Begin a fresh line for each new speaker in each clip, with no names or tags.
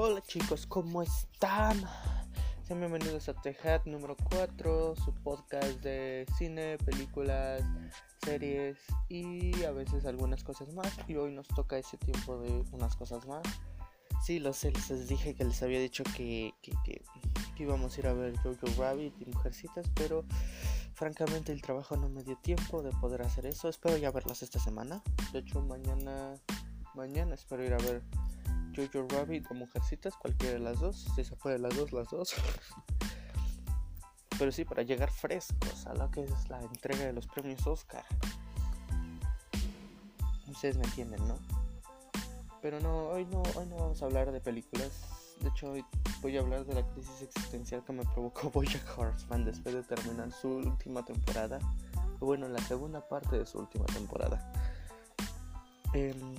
Hola chicos, ¿cómo están? Sean bienvenidos a Hat número 4, su podcast de cine, películas, series y a veces algunas cosas más. Y hoy nos toca ese tiempo de unas cosas más. Sí, lo sé, les dije que les había dicho que, que, íbamos a ir a ver Jojo Rabbit y Mujercitas, pero francamente el trabajo no me dio tiempo de poder hacer eso. Espero ya verlas esta semana. De hecho, mañana, mañana espero ir a ver Jojo Rabbit o Mujercitas, cualquiera de las dos. Si se puede las dos, las dos. pero sí, para llegar frescos a lo que es la entrega de los premios Oscar. Ustedes me entienden, ¿no? Pero no, hoy no, hoy no vamos a hablar de películas. De hecho, hoy voy a hablar de la crisis existencial que me provocó Bojack Horseman después de terminar su última temporada. Bueno, la segunda parte de su última temporada. Em,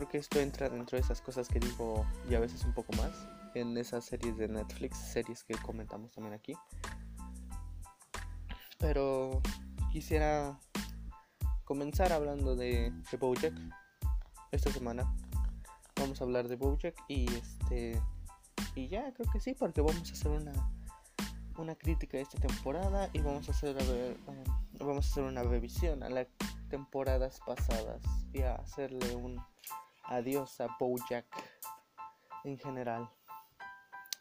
creo que esto entra dentro de esas cosas que digo y a veces un poco más en esas series de Netflix, series que comentamos también aquí. Pero quisiera comenzar hablando de, de Bojack esta semana vamos a hablar de Bojack y este y ya creo que sí porque vamos a hacer una una crítica de esta temporada y vamos a hacer a ver, eh, vamos a hacer una revisión a las temporadas pasadas y a hacerle un adiós a Bojack en general.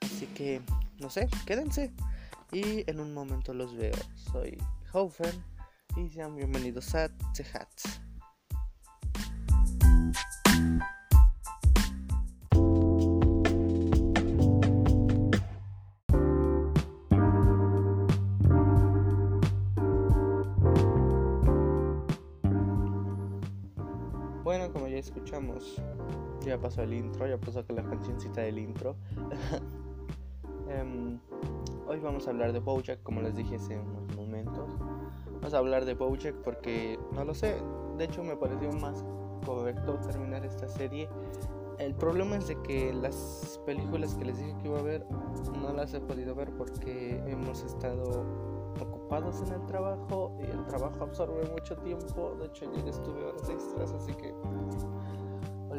Así que no sé quédense. Y en un momento los veo. Soy Hofen y sean bienvenidos a The Hats escuchamos, ya pasó el intro, ya pasó la cancioncita del intro. Em, hoy vamos a hablar de Bojack, como les dije hace unos momentos. Vamos a hablar de Bojack porque, no lo sé, de hecho me pareció más correcto terminar esta serie. El problema es de que las películas que les dije que iba a ver no las he podido ver porque hemos estado ocupados en el trabajo y el trabajo absorbe mucho tiempo. De hecho, ayer estuve horas extras, así que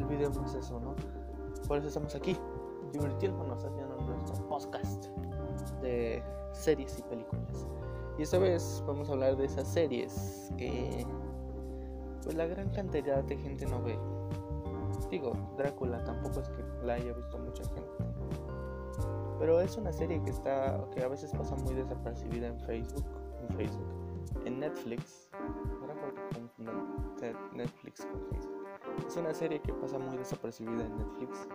olvidemos eso, ¿no? Por eso estamos aquí, divirtiéndonos haciendo nuestro podcast de series y películas. Y esta vez vamos a hablar de esas series que pues la gran cantidad de gente no ve. Digo, Drácula tampoco es que la haya visto mucha gente. Pero es una serie que está que a veces pasa muy desapercibida en Facebook en Facebook, en Netflix. Netflix con Facebook. Es una serie que pasa muy desapercibida en Netflix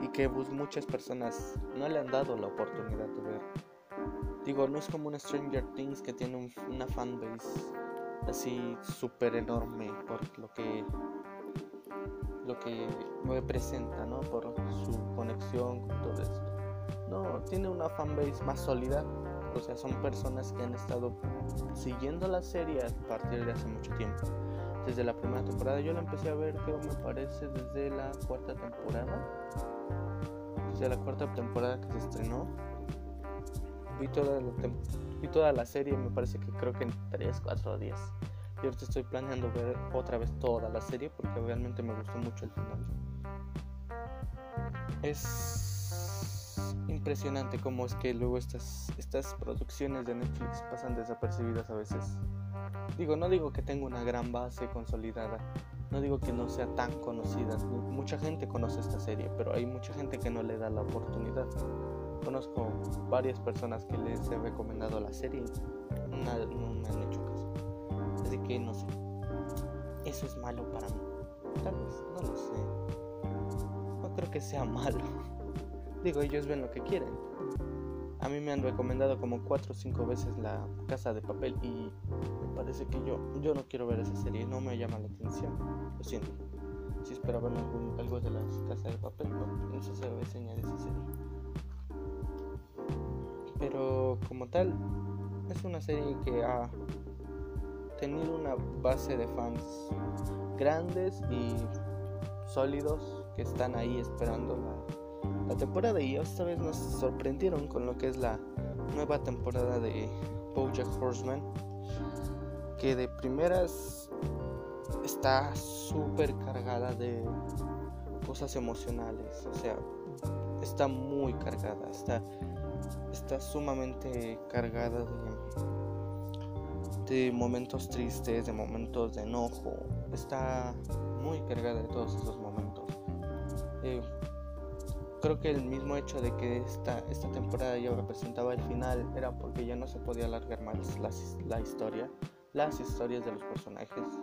y que muchas personas no le han dado la oportunidad de ver. Digo, no es como un Stranger Things que tiene una fanbase así súper enorme por lo que lo que representa, ¿no? Por su conexión con todo esto. No, tiene una fanbase más sólida o sea, son personas que han estado siguiendo la serie a partir de hace mucho tiempo. Desde la primera temporada, yo la empecé a ver, creo me parece, desde la cuarta temporada. Desde la cuarta temporada que se estrenó. Vi toda la, serie, me parece que creo que en 3, 4 días. Y ahorita estoy planeando ver otra vez toda la serie porque realmente me gustó mucho el final. Es impresionante cómo es que luego estas, estas producciones de Netflix pasan desapercibidas a veces. Digo, no digo que tenga una gran base consolidada, no digo que no sea tan conocida. Mucha gente conoce esta serie, pero hay mucha gente que no le da la oportunidad. Conozco varias personas que les he recomendado la serie y no, me han hecho caso. Así que no sé. Eso es malo para mí. Tal vez, no lo sé. No creo que sea malo. Digo, ellos ven lo que quieren. A mí me han recomendado como 4 o 5 veces la casa de papel y parece que yo, yo no quiero ver esa serie, no me llama la atención. Lo siento. Si esperaban algún, algo de la casa de papel, no, sé se reseña de esa serie. Pero como tal, es una serie que ha tenido una base de fans grandes y sólidos que están ahí esperando la la temporada y esta vez nos sorprendieron con lo que es la nueva temporada de BoJack Horseman que de primeras está súper cargada de cosas emocionales o sea está muy cargada, está, está sumamente cargada de, de momentos tristes, de momentos de enojo, está muy cargada de todos esos momentos. Eh, creo que el mismo hecho de que esta, esta temporada ya representaba el final era porque ya no se podía alargar más la, la historia, las historias de los personajes.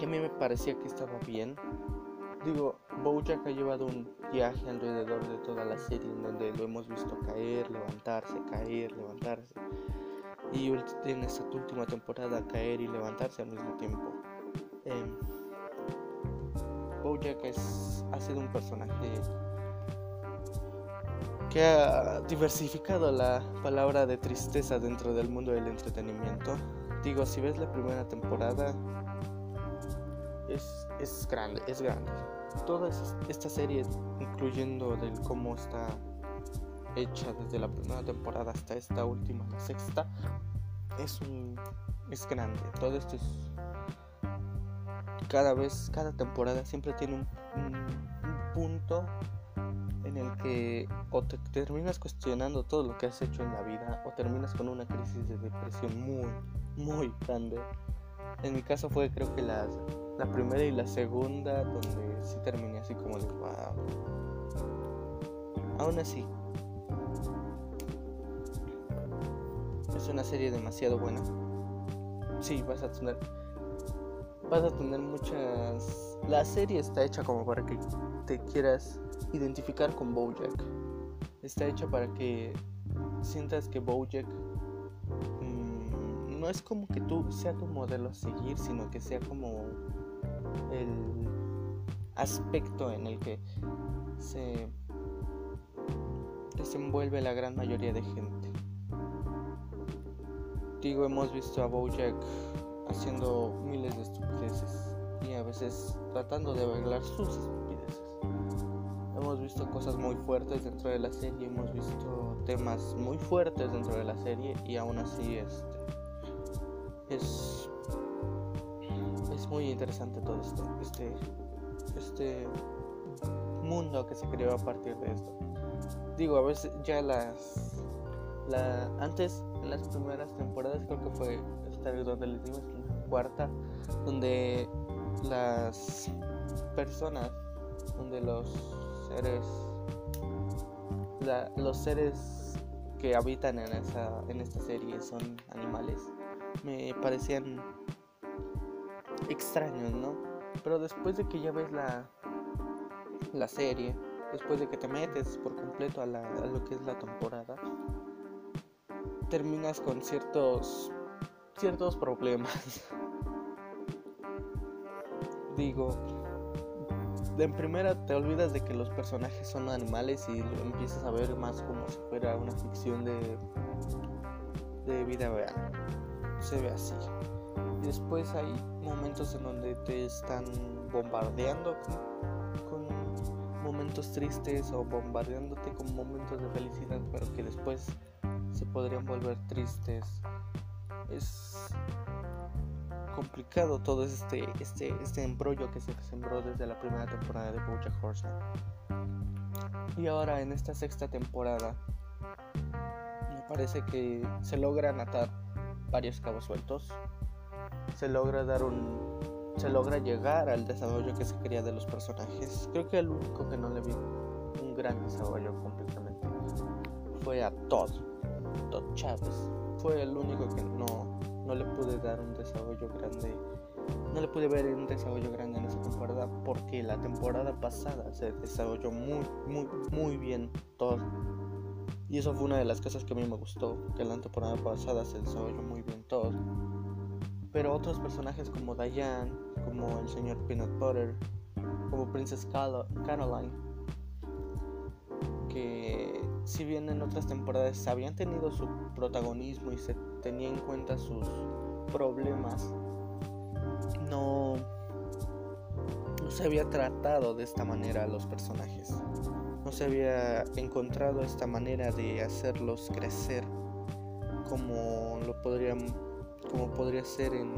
Y a mí me parecía que estaba bien. Digo, Bojack ha llevado un viaje alrededor de toda la serie en donde lo hemos visto caer, levantarse, caer, levantarse. Y en esta última temporada caer y levantarse al mismo tiempo. Eh, Bojack es, ha sido un personaje que ha diversificado la palabra de tristeza dentro del mundo del entretenimiento. Digo, si ves la primera temporada, es, es grande, es grande. Toda esta serie, incluyendo del cómo está hecha desde la primera temporada hasta esta última, la sexta, es un es grande. Todo esto es cada vez, cada temporada siempre tiene un, punto en el que o te, terminas cuestionando todo lo que has hecho en la vida o terminas con una crisis de depresión muy, muy grande. En mi caso fue creo que la, la primera y la segunda donde sí terminé así como de wow. Aún así, es una serie demasiado buena. Sí, vas a tener vas a tener muchas... La serie está hecha como para que te quieras identificar con Bojack. Está hecha para que sientas que Bojack mm, no es como que tú sea tu modelo a seguir, sino que sea como el aspecto en el que se desenvuelve la gran mayoría de gente. Digo, hemos visto a Bojack haciendo miles de estupideces y a veces tratando de arreglar sus estupideces. Hemos visto cosas muy fuertes dentro de la serie, hemos visto temas muy fuertes dentro de la serie y aún así este, es, es muy interesante todo esto, este, este mundo que se creó a partir de esto. Digo, a veces ya las... La, antes, en las primeras temporadas, creo que fue donde les digo cuarta, donde las personas, donde los seres, los seres que habitan en, esa, en esta serie son animales, me parecían extraños, ¿no? Pero después de que ya ves la, la serie, después de que te metes por completo a, a lo que es la temporada, terminas con ciertos ciertos problemas. Digo, en primera te olvidas de que los personajes son animales y empiezas a ver más como si fuera una ficción de, de vida real. Se ve así. Y después hay momentos en donde te están bombardeando con momentos tristes o bombardeándote con momentos de felicidad, pero que después se podrían volver tristes es complicado todo este, este, este embrollo que se sembró desde la primera temporada de BoJack Horseman. Y ahora en esta sexta temporada me parece que se logran atar varios cabos sueltos. Se logra dar un se logra llegar al desarrollo que se quería de los personajes. Creo que el único que no le vi un gran desarrollo completamente fue a Todd, Todd Chávez fue el único que no, no le pude dar un desarrollo grande. No le pude ver un desarrollo grande en esa temporada porque la temporada pasada se desarrolló muy, muy, muy bien todo. Y eso fue una de las cosas que a mí me gustó, que la temporada pasada se desarrolló muy bien todo. Pero otros personajes como Diane, como el señor Peanut Butter, como Princess Caroline, que si bien en otras temporadas habían tenido su protagonismo y se tenía en cuenta sus problemas, no, no se había tratado de esta manera a los personajes. No se había encontrado esta manera de hacerlos crecer como lo podrían como podría ser en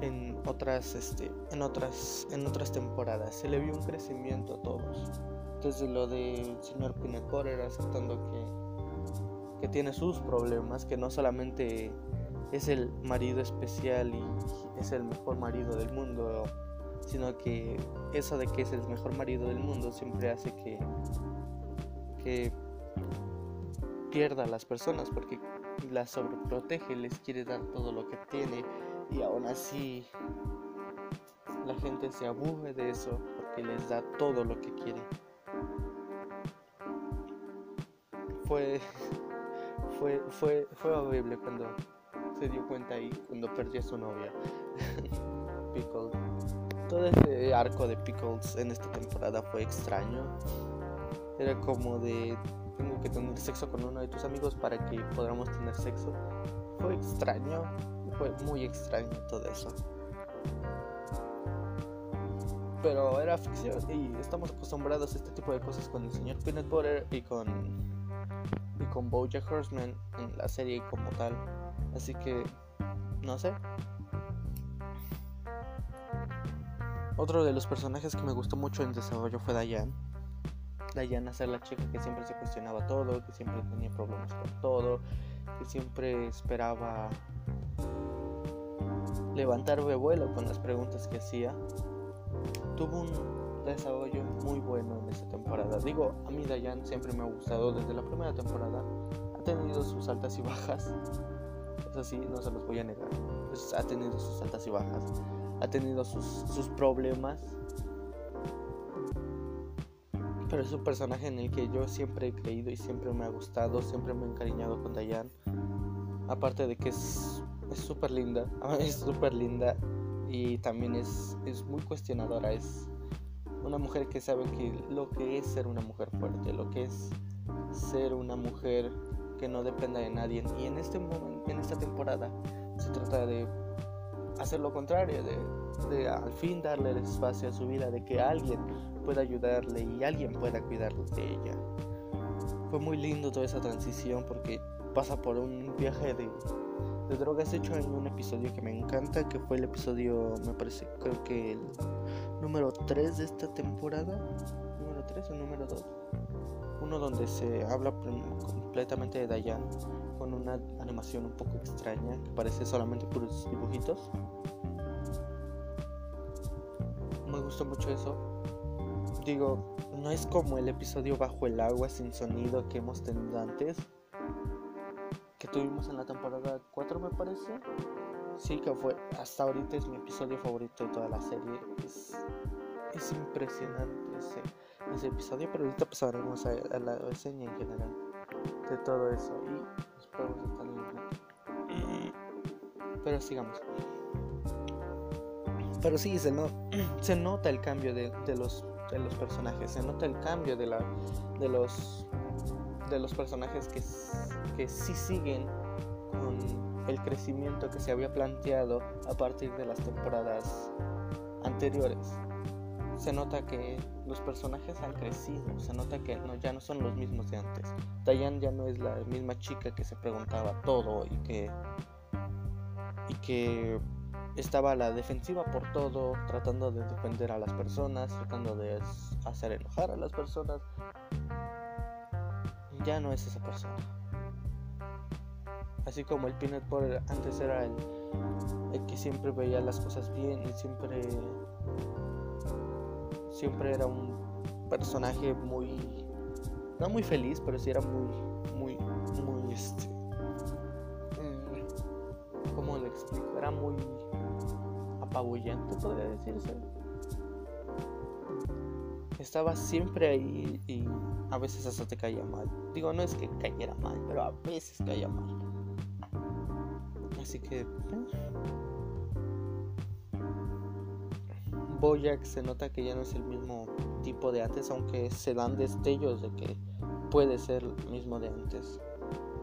en otras este en otras en otras temporadas se le vio un crecimiento a todos desde lo del señor Peanut Butter aceptando que que tiene sus problemas que no solamente es el marido especial y es el mejor marido del mundo sino que eso de que es el mejor marido del mundo siempre hace que que pierda a las personas porque las sobreprotege, les quiere dar todo lo que tiene y aún así la gente se aburre de eso porque les da todo lo que quiere. Fue fue fue fue horrible cuando se dio cuenta ahí cuando perdió a su novia. Pickles. Todo ese arco de Pickles en esta temporada fue extraño. Era como de tengo que tener sexo con uno de tus amigos para que podamos tener sexo. Fue extraño, fue muy extraño todo eso. Pero era ficción y estamos acostumbrados a este tipo de cosas con el señor Peanut Butter y con y con Bojack Horseman en la serie como tal. Así que no sé. Otro de los personajes que me gustó mucho en desarrollo fue Diane Diana ser la chica que siempre se cuestionaba todo, que siempre tenía problemas con todo, que siempre esperaba levantar vuelo con las preguntas que hacía. Tuvo un desarrollo muy bueno en esta temporada. Digo, a mí Diane siempre me ha gustado desde la primera temporada. Ha tenido sus altas y bajas. Eso sí, no se los voy a negar. Pues, ha tenido sus altas y bajas. Ha tenido sus, sus problemas pero es un personaje en el que yo siempre he creído y siempre me ha gustado, siempre me he encariñado con Diane. Aparte de que es súper linda, es súper linda y también es, es muy cuestionadora, es una mujer que sabe que lo que es ser una mujer fuerte, lo que es ser una mujer que no dependa de nadie. Y en este momento, en esta temporada, se trata de hacer lo contrario, de, de, al fin darle el espacio a su vida, de que alguien pueda ayudarle y alguien pueda cuidar de ella. Fue muy lindo toda esa transición porque pasa por un viaje de, de drogas hecho en un episodio que me encanta, que fue el episodio, me parece, creo que el número 3 de esta temporada. ¿Número 3 o número 2? Uno donde se habla completamente de Dayan con una animación un poco extraña que parece solamente puros dibujitos. Me gustó mucho eso digo, no es como el episodio Bajo el agua sin sonido que hemos tenido antes. Que tuvimos en la temporada 4 me parece. Sí, que fue, hasta ahorita es mi episodio favorito de toda la serie. Es, es impresionante ese, episodio, pero ahorita pasaremos a, a, la reseña en general de todo eso. Y espero que Pero sigamos. Pero sí, se, no, se nota el cambio de, de los de los personajes. Se nota el cambio de, la, de, los, de los personajes que, que sí siguen con el crecimiento que se había planteado a partir de las temporadas anteriores. Se nota que los personajes han crecido, se nota que no, ya no son los mismos de antes. Diane ya no es la misma chica que se preguntaba todo y que, y que estaba a la defensiva por todo, tratando de defender a las personas, tratando de hacer enojar a las personas. Ya no es esa persona. Así como el Peanut Butter antes era el, el que siempre veía las cosas bien y siempre siempre era un personaje muy no muy feliz, pero sí era muy muy muy este mm, ¿cómo le explico? Era muy apabullante, podría decirse. Estaba siempre ahí y a veces hasta te caía mal. Digo, no es que cayera mal, pero a veces caía mal. Así que... Eh. Boyack se nota que ya no es el mismo tipo de antes, aunque se dan destellos de que puede ser el mismo de antes.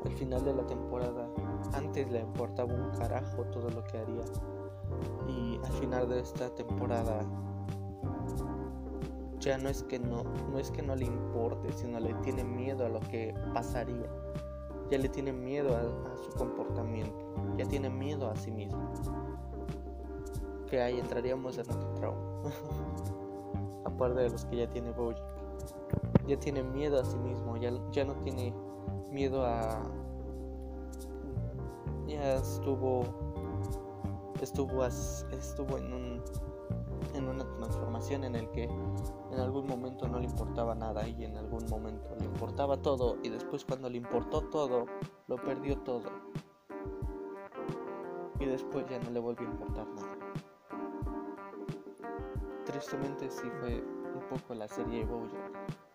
Al final de la temporada, antes le importaba un carajo todo lo que haría y al final de esta temporada ya no es que no, no es que no le importe, sino le tiene miedo a lo que pasaría. Ya le tiene miedo a, su comportamiento, ya tiene miedo a sí mismo. que ahí entraríamos en otro trauma. Aparte de los que ya tiene Bojack. Ya tiene miedo a sí mismo, ya, ya no tiene miedo a... Ya estuvo... Estuvo, estuvo en un en una transformación en el que en algún momento no le importaba nada y en algún momento le importaba todo y después cuando le importó todo lo perdió todo y después ya no le volvió a importar nada. Tristemente sí fue un poco la serie Bojack.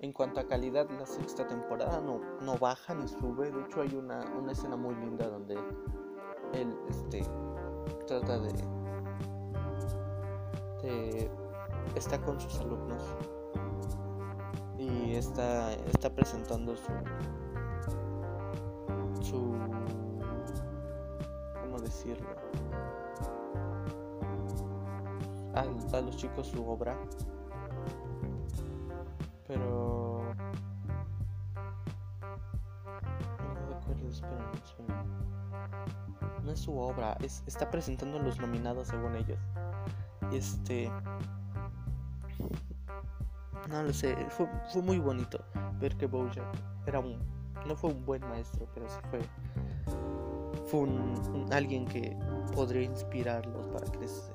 En cuanto a calidad, la sexta temporada no, no baja ni sube. De hecho, hay una, una escena muy linda donde él este, trata de, de. está con sus alumnos y está, está presentando su. su. ¿cómo decirlo? A, a los chicos su obra pero no. No es su obra, es, está presentando los nominados según ellos. Este. No lo sé, fue, fue muy bonito ver que Bojack era un. No fue un buen maestro, pero sí fue. Fue un, alguien que podría inspirarlos para crecer.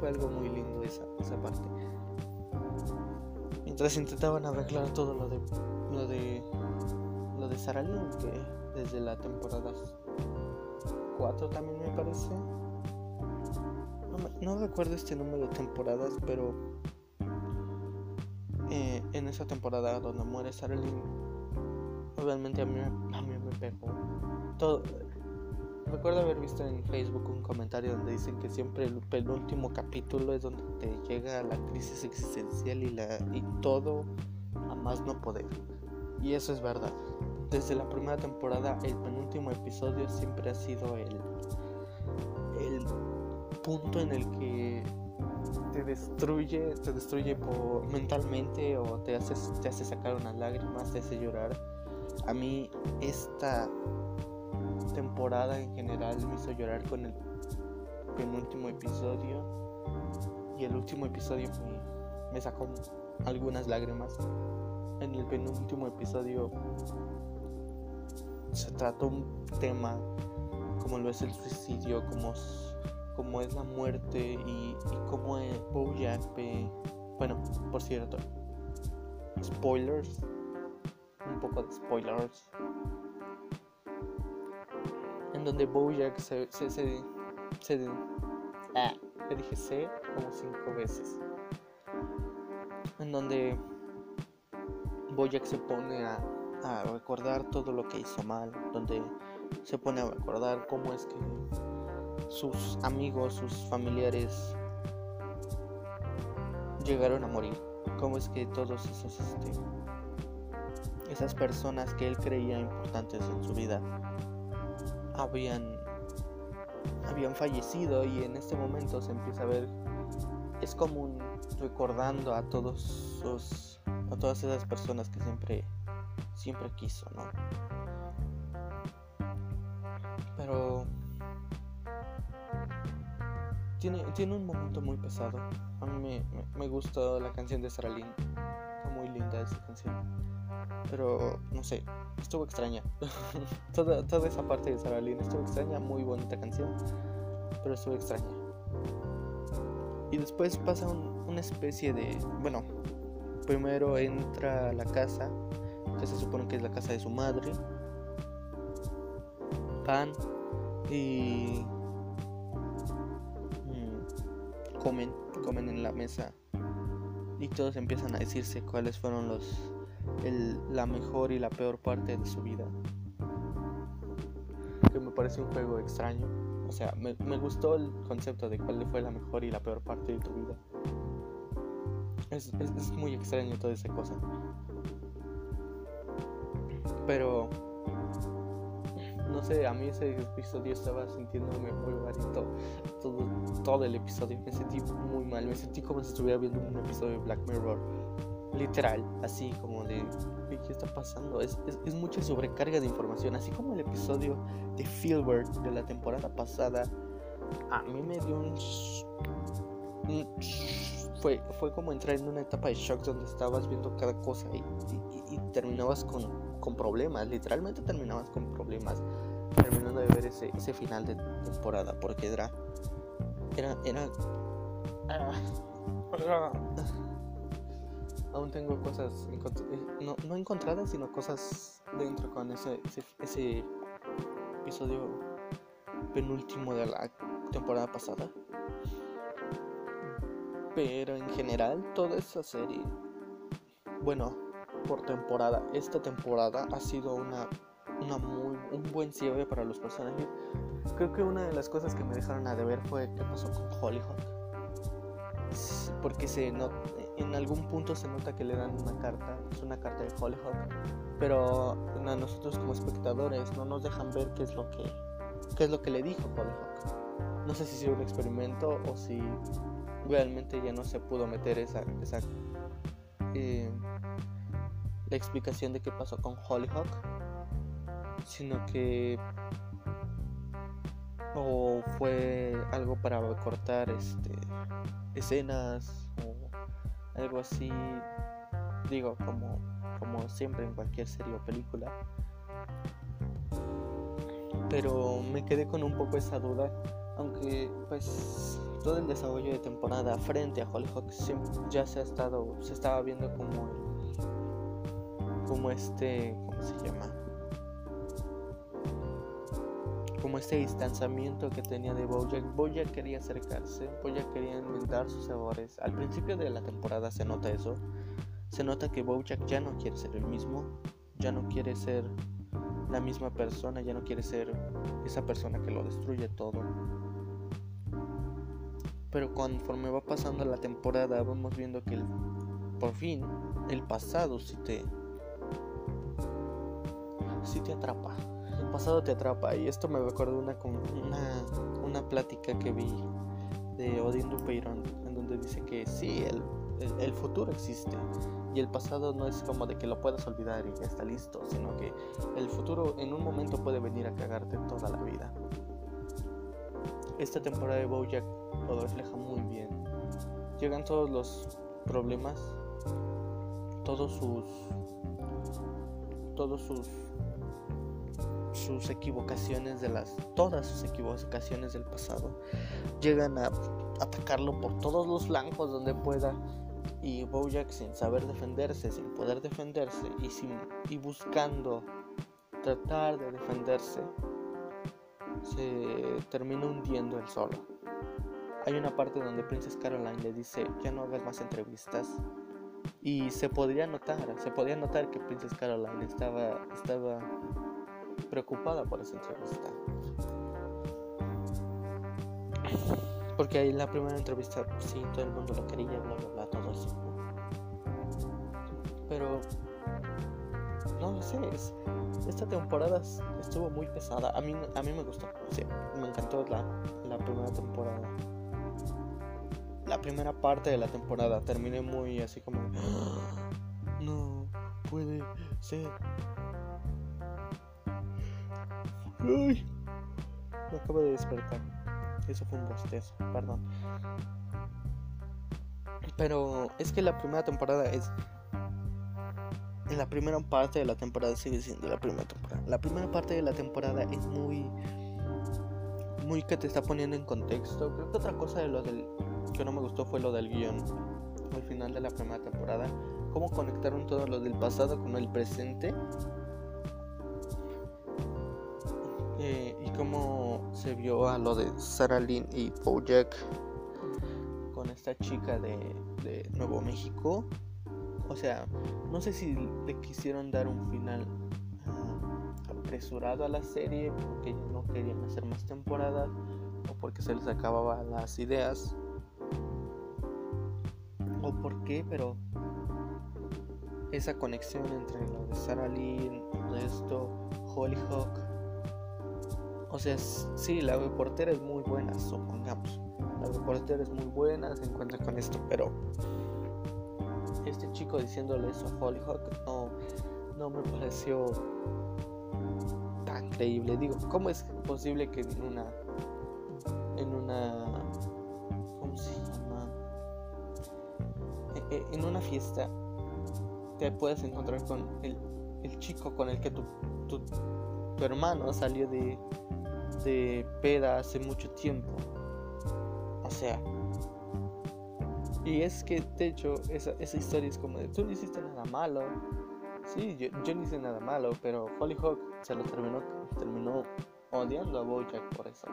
Fue algo muy lindo esa, esa parte mientras intentaban arreglar todo lo de lo de lo de Sarah Lynn, que desde la temporada 4 también me parece no, recuerdo este número de temporadas pero eh, en esa temporada donde muere Sarah Lynn obviamente a mí, a mí me pegó todo Recuerdo haber visto en Facebook un comentario donde dicen que siempre el penúltimo capítulo es donde te llega la crisis existencial y, la, y todo a más no poder. Y eso es verdad. Desde la primera temporada, el penúltimo episodio siempre ha sido el punto en el que te destruye, te destruye por, mentalmente o te hace, te hace sacar unas lágrimas, te hace llorar. A mí esta temporada en general me hizo llorar con el penúltimo episodio y el último episodio me, sacó algunas lágrimas. En el penúltimo episodio se trató un tema como lo es el suicidio, como, como es la muerte y, y como es Bojack. Bueno, por cierto, spoilers, un poco de spoilers en donde Bojack se, se, se, se ah, le dije C como cinco veces, en donde Bojack se pone a, a recordar todo lo que hizo mal, donde se pone a recordar cómo es que sus amigos, sus familiares llegaron a morir, cómo es que todos esos este, esas personas que él creía importantes en su vida habían habían fallecido y en este momento se empieza a ver es como un recordando a todos sus a todas esas personas que siempre siempre quiso no pero tiene, tiene un momento muy pesado a mí me, me, gustó la canción de Sarah está muy linda esa canción pero no sé, estuvo extraña. toda, toda esa parte de Sarah Lynn estuvo extraña, muy bonita canción, pero estuvo extraña. Y después pasa una especie de, bueno, primero entra a la casa, que se supone que es la casa de su madre, van y comen, comen en la mesa y todos empiezan a decirse cuáles fueron los la mejor y la peor parte de su vida. Que me parece un juego extraño. O sea, me, gustó el concepto de cuál fue la mejor y la peor parte de tu vida. Es, es muy extraño toda esa cosa. Pero no sé, a mí ese episodio estaba sintiéndome muy malito. Todo, todo el episodio me sentí muy mal. Me sentí como si estuviera viendo un episodio de Black Mirror literal, así como de, ¿qué está pasando? Es, es, mucha sobrecarga de información, así como el episodio de Filbert de la temporada pasada, a mí me dio un, fue, fue como entrar en una etapa de shock donde estabas viendo cada cosa y, terminabas con, con, problemas, literalmente terminabas con problemas terminando de ver ese, ese final de temporada porque era era era, ah, aún tengo cosas eh, no, no encontradas sino cosas dentro con ese, ese, ese episodio penúltimo de la temporada pasada. Pero en general toda esa serie, bueno, por temporada, esta temporada ha sido una, una muy, un buen cierre para los personajes. Creo que una de las cosas que me dejaron a deber fue qué pasó con Hollyhock. Porque se en algún punto se nota que le dan una carta, es una carta de Hollyhock, pero a nosotros como espectadores no nos dejan ver qué es lo que, qué es lo que le dijo Hollyhock. No sé si fue un experimento o si realmente ya no se pudo meter esa, esa eh, la explicación de qué pasó con Hollyhock, sino que o fue algo para cortar este escenas o algo así digo como como siempre en cualquier serie o película. Pero me quedé con un poco esa duda aunque pues todo el desarrollo de temporada frente a Hollyhock ya se ha estado se estaba viendo como como este cómo se llama como este distanciamiento que tenía de Bojack. Bojack quería acercarse Bojack quería inventar sus errores. Al principio de la temporada se nota eso. Se nota que Bojack ya no quiere ser el mismo ya no quiere ser la misma persona ya no quiere ser esa persona que lo destruye todo. Pero conforme va pasando la temporada vamos viendo que por fin el pasado sí te sí te atrapa el pasado te atrapa y esto me recuerda una una, una plática que vi de Odin Dupeyron en donde dice que sí el, el, futuro existe y el pasado no es como de que lo puedas olvidar y ya está listo sino que el futuro en un momento puede venir a cagarte toda la vida esta temporada de Bojack lo refleja muy bien. Llegan todos los problemas, todos sus todos sus sus equivocaciones de las todas sus equivocaciones del pasado llegan a atacarlo por todos los flancos donde pueda y Bojack sin saber defenderse, sin poder defenderse y sin y buscando tratar de defenderse se termina hundiendo el solo. Hay una parte donde Princess Caroline le dice, ya no hagas más entrevistas. Y se podría notar, se podía notar que Princess Caroline estaba, estaba preocupada por esa entrevista. Porque ahí la primera entrevista, sí, todo el mundo lo quería, bla, bla, bla, todo eso. Pero, no lo sé, es, esta temporada estuvo muy pesada. A mí, a mí me gustó. me encantó la, la primera temporada. La primera parte de la temporada terminé muy así como... ¡Ah! No puede ser. Ay, me acabo de despertar. Eso fue un bostezo, perdón. Pero es que la primera temporada es en la primera parte de la temporada sigue siendo la primera temporada. La primera parte de la temporada es muy muy que te está poniendo en contexto. Creo que otra cosa de lo del que no me gustó fue lo del guion al final de la primera temporada. Cómo conectaron todo lo del pasado con el presente. Eh, y cómo se vio a lo de Sarah Lynn y Bojack con esta chica de, Nuevo México o sea, no sé si le quisieron dar un final ah, apresurado a la serie porque no querían hacer más temporadas o porque se les acababan las ideas o por qué, pero esa conexión entre lo de Sarah Lynn, esto, Hollyhock. O sea, sí, la reportera es muy buena, supongamos. La reportera es muy buena, se encuentra con esto, pero este chico diciéndole eso a Hollyhock no, no me pareció tan creíble. Digo, ¿cómo es posible que en una en una ¿cómo se llama? E, e, en una fiesta te puedes encontrar con el, el chico con el que tu, tu, tu hermano salió de, de peda hace mucho tiempo. O sea, y es que, de hecho, esa, esa historia es como de, tú no hiciste nada malo. Sí, yo, yo no hice nada malo, pero Hollyhock se lo terminó, terminó odiando a Bojack por eso.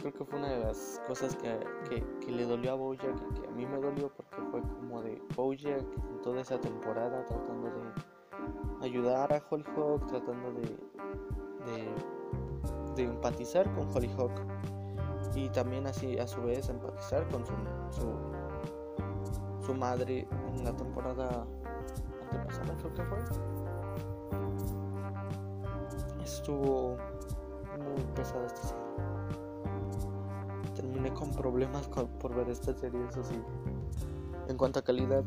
Creo que fue una de las cosas que, que, que le dolió a Bojack y que a mí me dolió porque fue como de Bojack en toda esa temporada tratando de ayudar a Hollyhock, tratando de, de, empatizar con Hollyhock. Y también así a su vez empatizar con su, su, su madre en la temporada antepasada creo que fue. Estuvo muy pesada esta serie. Terminé con problemas con- por ver esta serie eso sí. En cuanto a calidad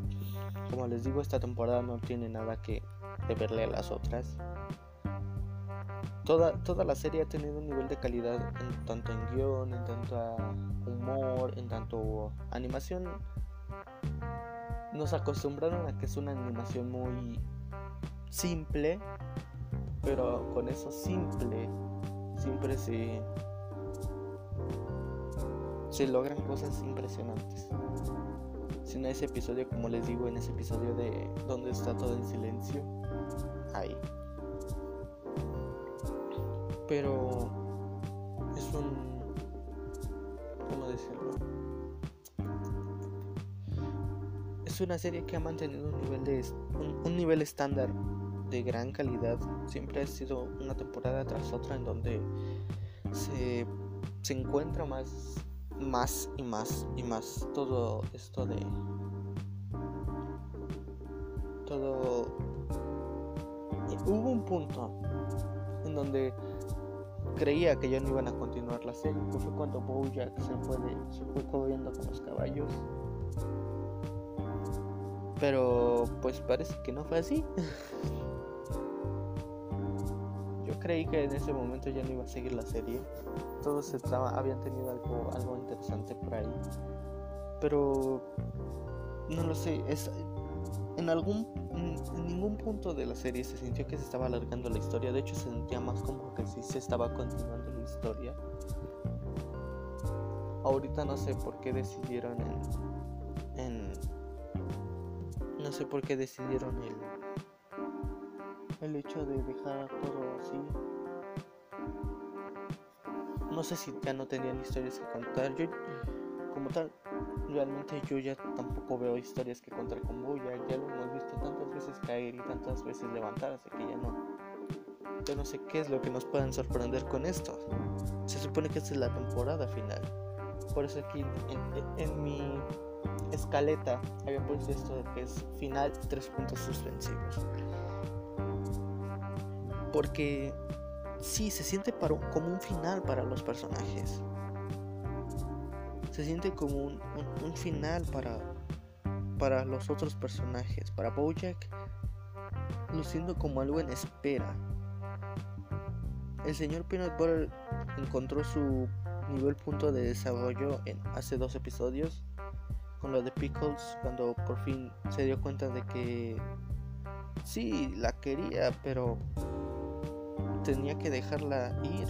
como les digo esta temporada no tiene nada que deberle a las otras toda, toda la serie ha tenido un nivel de calidad en tanto en guion, en tanto a humor, en tanto animación. Nos acostumbraron a que es una animación muy simple, pero con eso simple siempre se se logran cosas impresionantes. Si en ese episodio, como les digo, en ese episodio de donde está todo en silencio, ahí pero es un cómo decirlo es una serie que ha mantenido un nivel de un, nivel estándar de gran calidad. Siempre ha sido una temporada tras otra en donde se, se encuentra más más y más y más todo esto de todo. Hubo un punto en donde creía que ya no iban a continuar la serie, que fue cuando Bojack se fue, de, se fue corriendo con los caballos. Pero pues parece que no fue así. Yo creí que en ese momento ya no iba a seguir la serie. Todos estaba, habían tenido algo, algo interesante por ahí. Pero no lo sé, es, en algún en ningún punto de la serie se sintió que se estaba alargando la historia. De hecho, se sentía más como que sí se estaba continuando la historia. Ahorita no sé por qué decidieron en, en no sé por qué decidieron el el hecho de dejar todo así. No sé si ya no tenían historias que contar. Yo como tal realmente yo ya tampoco veo historias que contar con Bojack, ya lo hemos visto tantas veces caer y tantas veces levantarse que ya no. Yo no sé qué es lo que nos pueden sorprender con esto. Se supone que esta es la temporada final. Por eso aquí en, en- en mi escaleta había puesto esto de que es final tres puntos suspensivos. Porque sí, se siente para como un final para los personajes se siente como un, un- final para, para los otros personajes. Para Bojack, luciendo como algo en espera. El señor Peanut Butter encontró su nivel punto de desarrollo en hace dos episodios con lo de Pickles cuando por fin se dio cuenta de que sí la quería pero tenía que dejarla ir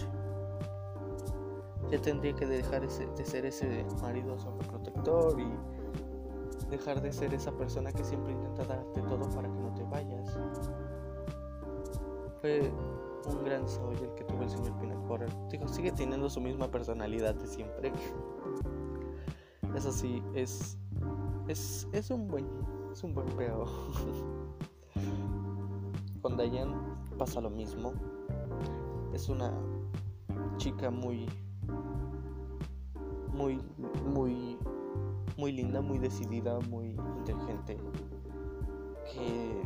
ya tendría que dejar ese- de ser ese marido sobreprotector y dejar de ser esa persona que siempre intenta darte todo para que no te vayas. Fue un gran desarrollo el que tuvo el señor Peanut Butter. Digo, sigue teniendo su misma personalidad de siempre. Eso sí, es, es, es un buen, es un buen peo. Con Diane pasa lo mismo. Es una chica muy muy muy muy linda, muy decidida, muy inteligente que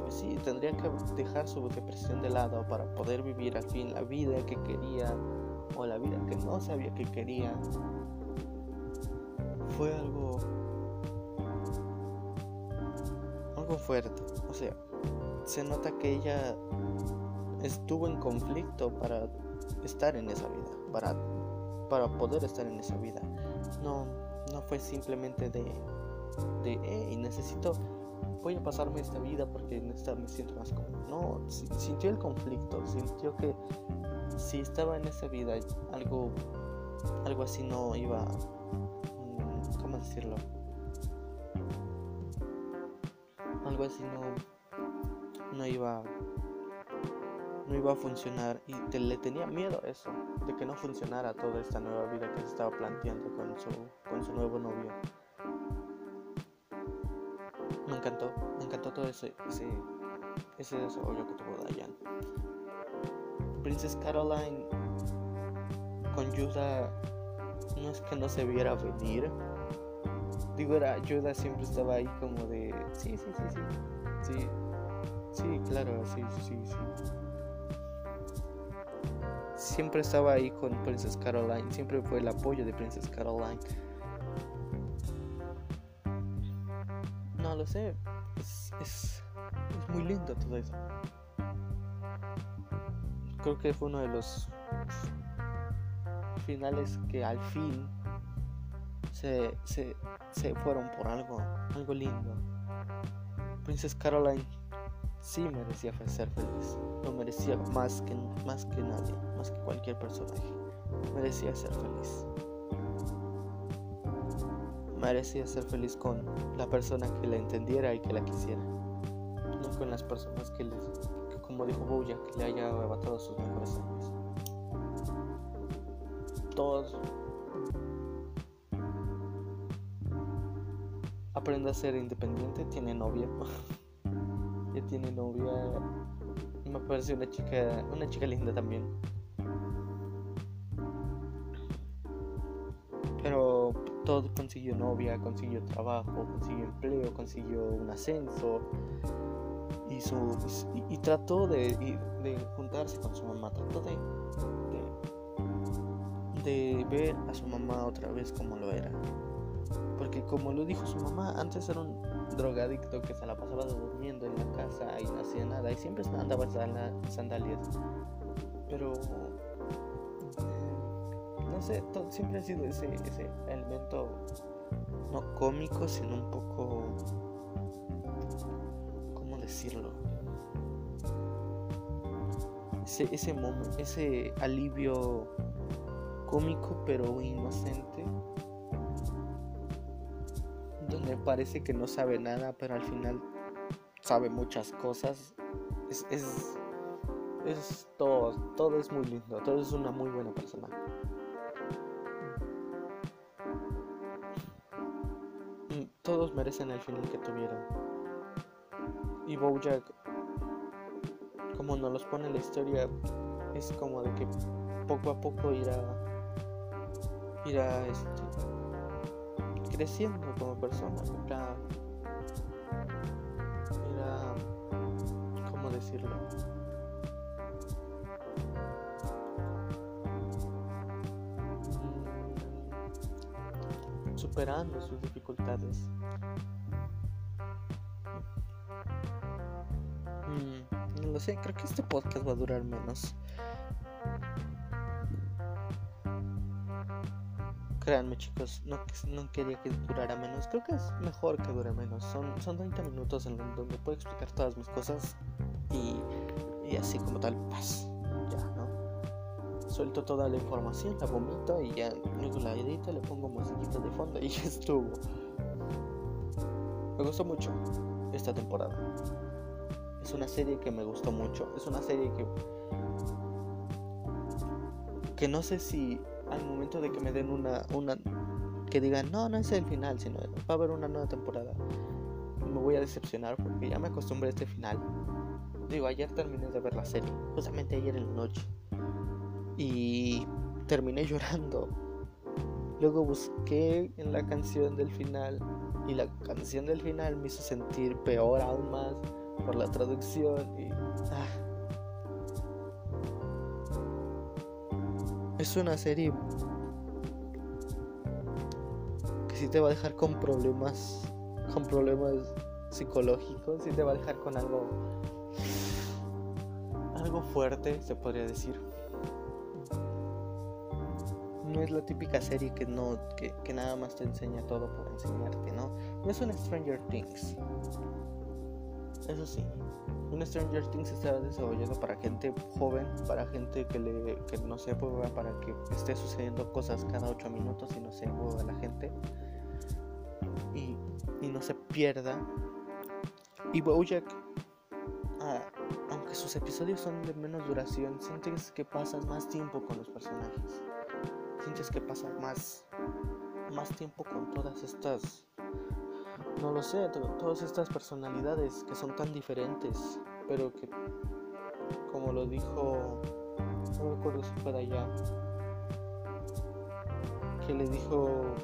pues sí tendría que dejar su depresión de lado para poder vivir al fin la vida que quería o la vida que no sabía que quería. Fue algo algo fuerte, o sea, se nota que ella estuvo en conflicto para estar en esa vida, para para poder estar en esa vida. No, no fue simplemente de, de, hey, necesito, voy a pasarme esta vida porque en esta me siento más cómodo. No, sintió el conflicto, sintió que si estaba en esa vida, algo, algo así no iba, mm, ¿cómo decirlo? Algo así no, no iba no iba a funcionar y le tenía miedo a eso, de que no funcionara toda esta nueva vida que se estaba planteando con su, con su nuevo novio. Me encantó, me encantó todo ese, ese, ese desarrollo que tuvo Diane. Princess Caroline con Yuda no es que no se viera venir. Digo, era, Yuda siempre estaba ahí como de, sí, sí, sí, sí, sí, sí, claro, sí, sí, sí siempre estaba ahí con Princess Caroline, siempre fue el apoyo de Princess Caroline. No lo sé, es, es, muy lindo todo eso. Creo que fue uno de los finales que al fin se, se, se fueron por algo, algo lindo. Princess Caroline sí merecía ser feliz. Lo merecía más que, más que nadie, más que cualquier personaje. Merecía ser feliz. Merecía ser feliz con la persona que la entendiera y que la quisiera. No con las personas que, les, como dijo que le haya arrebatado sus mejores años. Todos aprende a ser independiente, tiene novia. ya tiene novia. Me parece una chica, una chica linda también. Pero todo consiguió novia, consiguió trabajo, consiguió empleo, consiguió un ascenso. Y, su, y, trató de, de, juntarse con su mamá, trató de, de, de ver a su mamá otra vez como lo era. Porque como lo dijo su mamá, antes era un drogadicto que se la pasaba durmiendo en la casa y no hacía nada y siempre andaba en sandalias. Pero no sé, siempre ha sido ese, ese elemento no cómico, sino un poco ¿cómo decirlo? Ese, ese, ese alivio cómico pero inocente donde parece que no sabe nada, pero al final sabe muchas cosas. Es, es, todo, todo es muy lindo, todo es una muy buena persona. Mm, todos merecen el final que tuvieron. Y Bojack, como nos los pone la historia, es como de que poco a poco irá, irá este, creciendo como persona. Era, era ¿cómo decirlo? Mm, superando sus dificultades. Mm, no lo sé, creo que este podcast va a durar menos. Créanme chicos, no, no quería que durara menos. Creo que es mejor que dure menos. Son, son 30 minutos en donde puedo explicar todas mis cosas y, y así como tal, paz. Ya, ¿no? Suelto toda la información, la vomito y ya luego la edito, le pongo musiquita de fondo y ya estuvo. Me gustó mucho esta temporada. Es una serie que me gustó mucho. Es una serie que que no sé si al momento de que me den una, una que digan, no, no es el final, sino va a haber una nueva temporada, me voy a decepcionar porque ya me acostumbré a este final. Digo, ayer terminé de ver la serie, justamente ayer en la noche, y terminé llorando. Luego busqué en la canción del final y la canción del final me hizo sentir peor aún más por la traducción y ah, es una serie que sí te va a dejar con problemas, con problemas psicológicos, sí te va a dejar con algo, algo fuerte, se podría decir. no es la típica serie que no que, que, nada más te enseña todo por enseñarte, ¿no? No es un Stranger Things. Eso sí, un Stranger Things está desarrollado para gente joven, para gente que le que no se pueda para que esté sucediendo cosas cada 8 minutos y no se mueva la gente y, y no se pierda. Y Bojack ah, aunque sus episodios son de menos duración, sientes que pasas más tiempo con los personajes. Sientes que pasas más, más tiempo con todas estas, no lo sé, todas estas personalidades que son tan diferentes, pero que, como lo dijo, no recuerdo si fue de allá, que le dijo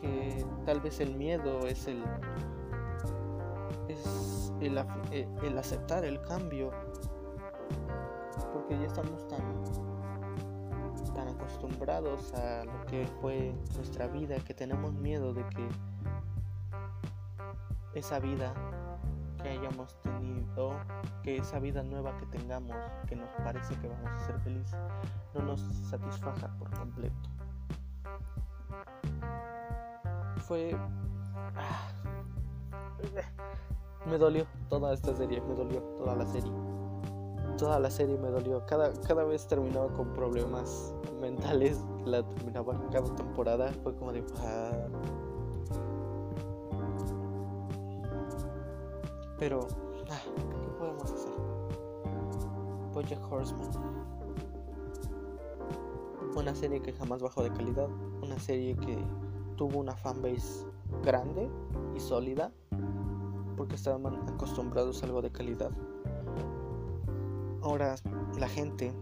que tal vez el miedo es el eh, el, aceptar el cambio, porque ya estamos tan, tan acostumbrados a lo que fue nuestra vida que tenemos miedo de que esa vida que hayamos tenido, que esa vida nueva que tengamos, que nos parece que vamos a ser felices, no nos satisfaja por completo. Fue... Ah, me dolió toda esta serie, me dolió toda la serie. Toda la serie me dolió. Cada, cada vez terminaba con problemas mentales. La terminaba cada temporada. Fue como de. Ah". Pero, ah, ¿qué podemos hacer? Bojack Horseman. Una serie que jamás bajó de calidad. Una serie que tuvo una fanbase grande y sólida porque estaban acostumbrados a algo de calidad. Ahora la gente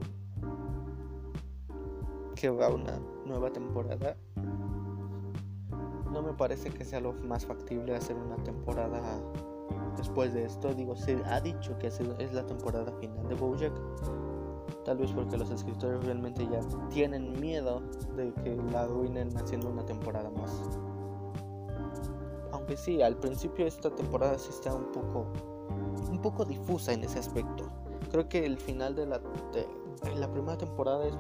que va a una nueva temporada no me parece que sea lo más factible hacer una temporada después de esto. Digo, se ha dicho que es la temporada final de Bojack. Tal vez porque los escritores realmente ya tienen miedo de que la arruinen haciendo una temporada más sí, al principio esta temporada sí está un poco, un poco difusa en ese aspecto. Creo que el final de la, la primera temporada es,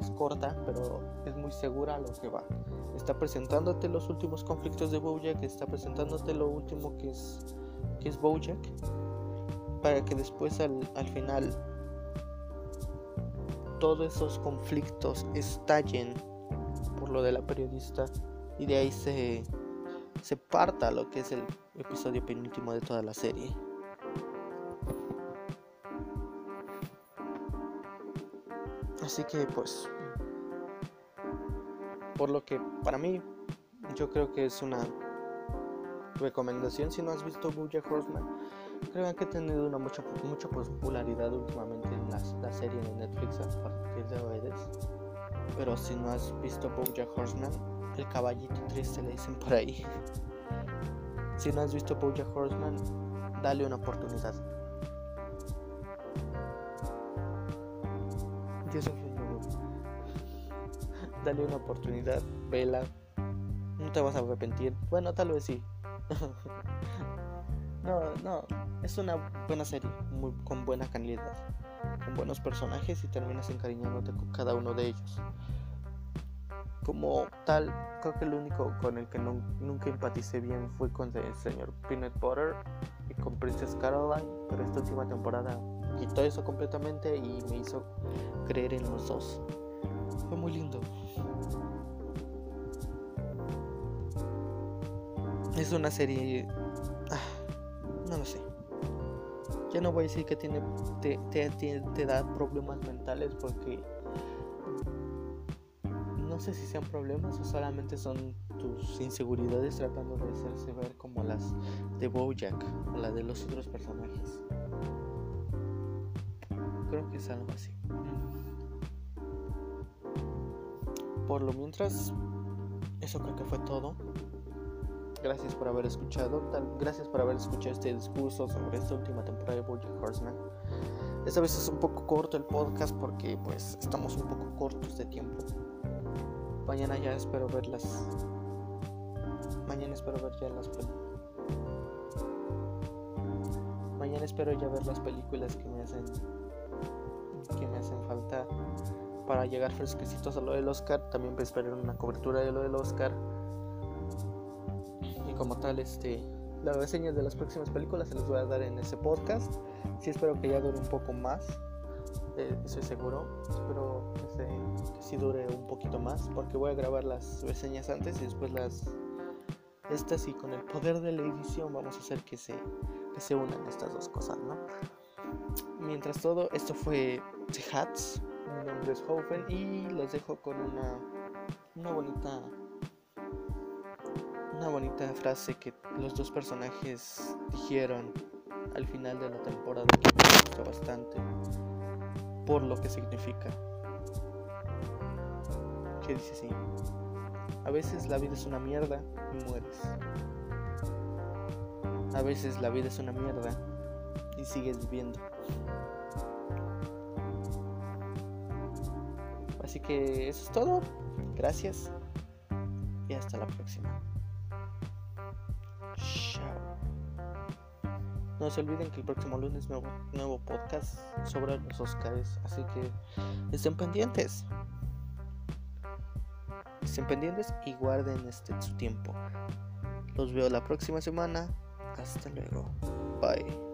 es corta, pero es muy segura a lo que va. Está presentándote los últimos conflictos de Bojack, está presentándote lo último que es, que es Bojack, para que después al, al final todos esos conflictos estallen por lo de la periodista y de ahí se se parta lo que es el episodio penúltimo de toda la serie. Así que pues, por lo que para mí, yo creo que es una recomendación. Si no has visto Bojack Horseman, creo que ha tenido una mucha, mucha popularidad últimamente en la, serie de Netflix a partir de redes. Pero si no has visto Bojack Horseman, el caballito triste le dicen por ahí. si no has visto Bojack Horseman, dale una oportunidad. Yo soy Dale una oportunidad, vela. No te vas a arrepentir. Bueno, tal vez sí. no, no. Es una buena serie, muy, con buena calidad, con buenos personajes y terminas encariñándote con cada uno de ellos como tal, creo que el único con el que nunca empaticé bien fue con el señor Peanut Butter y con Princess Caroline, pero esta última temporada quitó eso completamente y me hizo creer en los dos. Fue muy lindo. Es una serie... Ah, no lo sé. Ya no voy a decir que tiene te, te, te da problemas mentales porque no sé si sean problemas o solamente son tus inseguridades tratando de hacerse ver como las de Bojack o la de los otros personajes. Creo que es algo así. Por lo mientras, eso creo que fue todo. Gracias por haber escuchado, gracias por haber escuchado este discurso sobre esta última temporada de Bojack Horseman. Esta vez es un poco corto el podcast porque pues estamos un poco cortos de tiempo. Mañana ya espero verlas. Mañana espero ver ya las. Mañana espero ya ver las películas que me hacen que me hacen falta para llegar fresquecitos a lo del Oscar. También esperen una cobertura de lo del Oscar. Como tal, este, las reseñas de las próximas películas se las voy a dar en ese podcast. Sí espero que ya dure un poco más. Eh, estoy seguro. Espero que, que sí dure un poquito más. Porque voy a grabar las reseñas antes y después las... Estas y con el poder de la edición vamos a hacer que se, que se unan estas dos cosas, ¿no? Mientras todo, esto fue The Hats. Mi nombre es Hofen y los dejo con una, una bonita una bonita frase que los dos personajes dijeron al final de la temporada que me gustó bastante por lo que significa. Que dice así: A veces la vida es una mierda y mueres. A veces la vida es una mierda y sigues viviendo. Así que eso es todo. Gracias. Y hasta la próxima. No se olviden que el próximo lunes nuevo, nuevo podcast sobre los Oscars. Así que estén pendientes. Estén pendientes y guarden este su tiempo. Los veo la próxima semana. Hasta luego. Bye.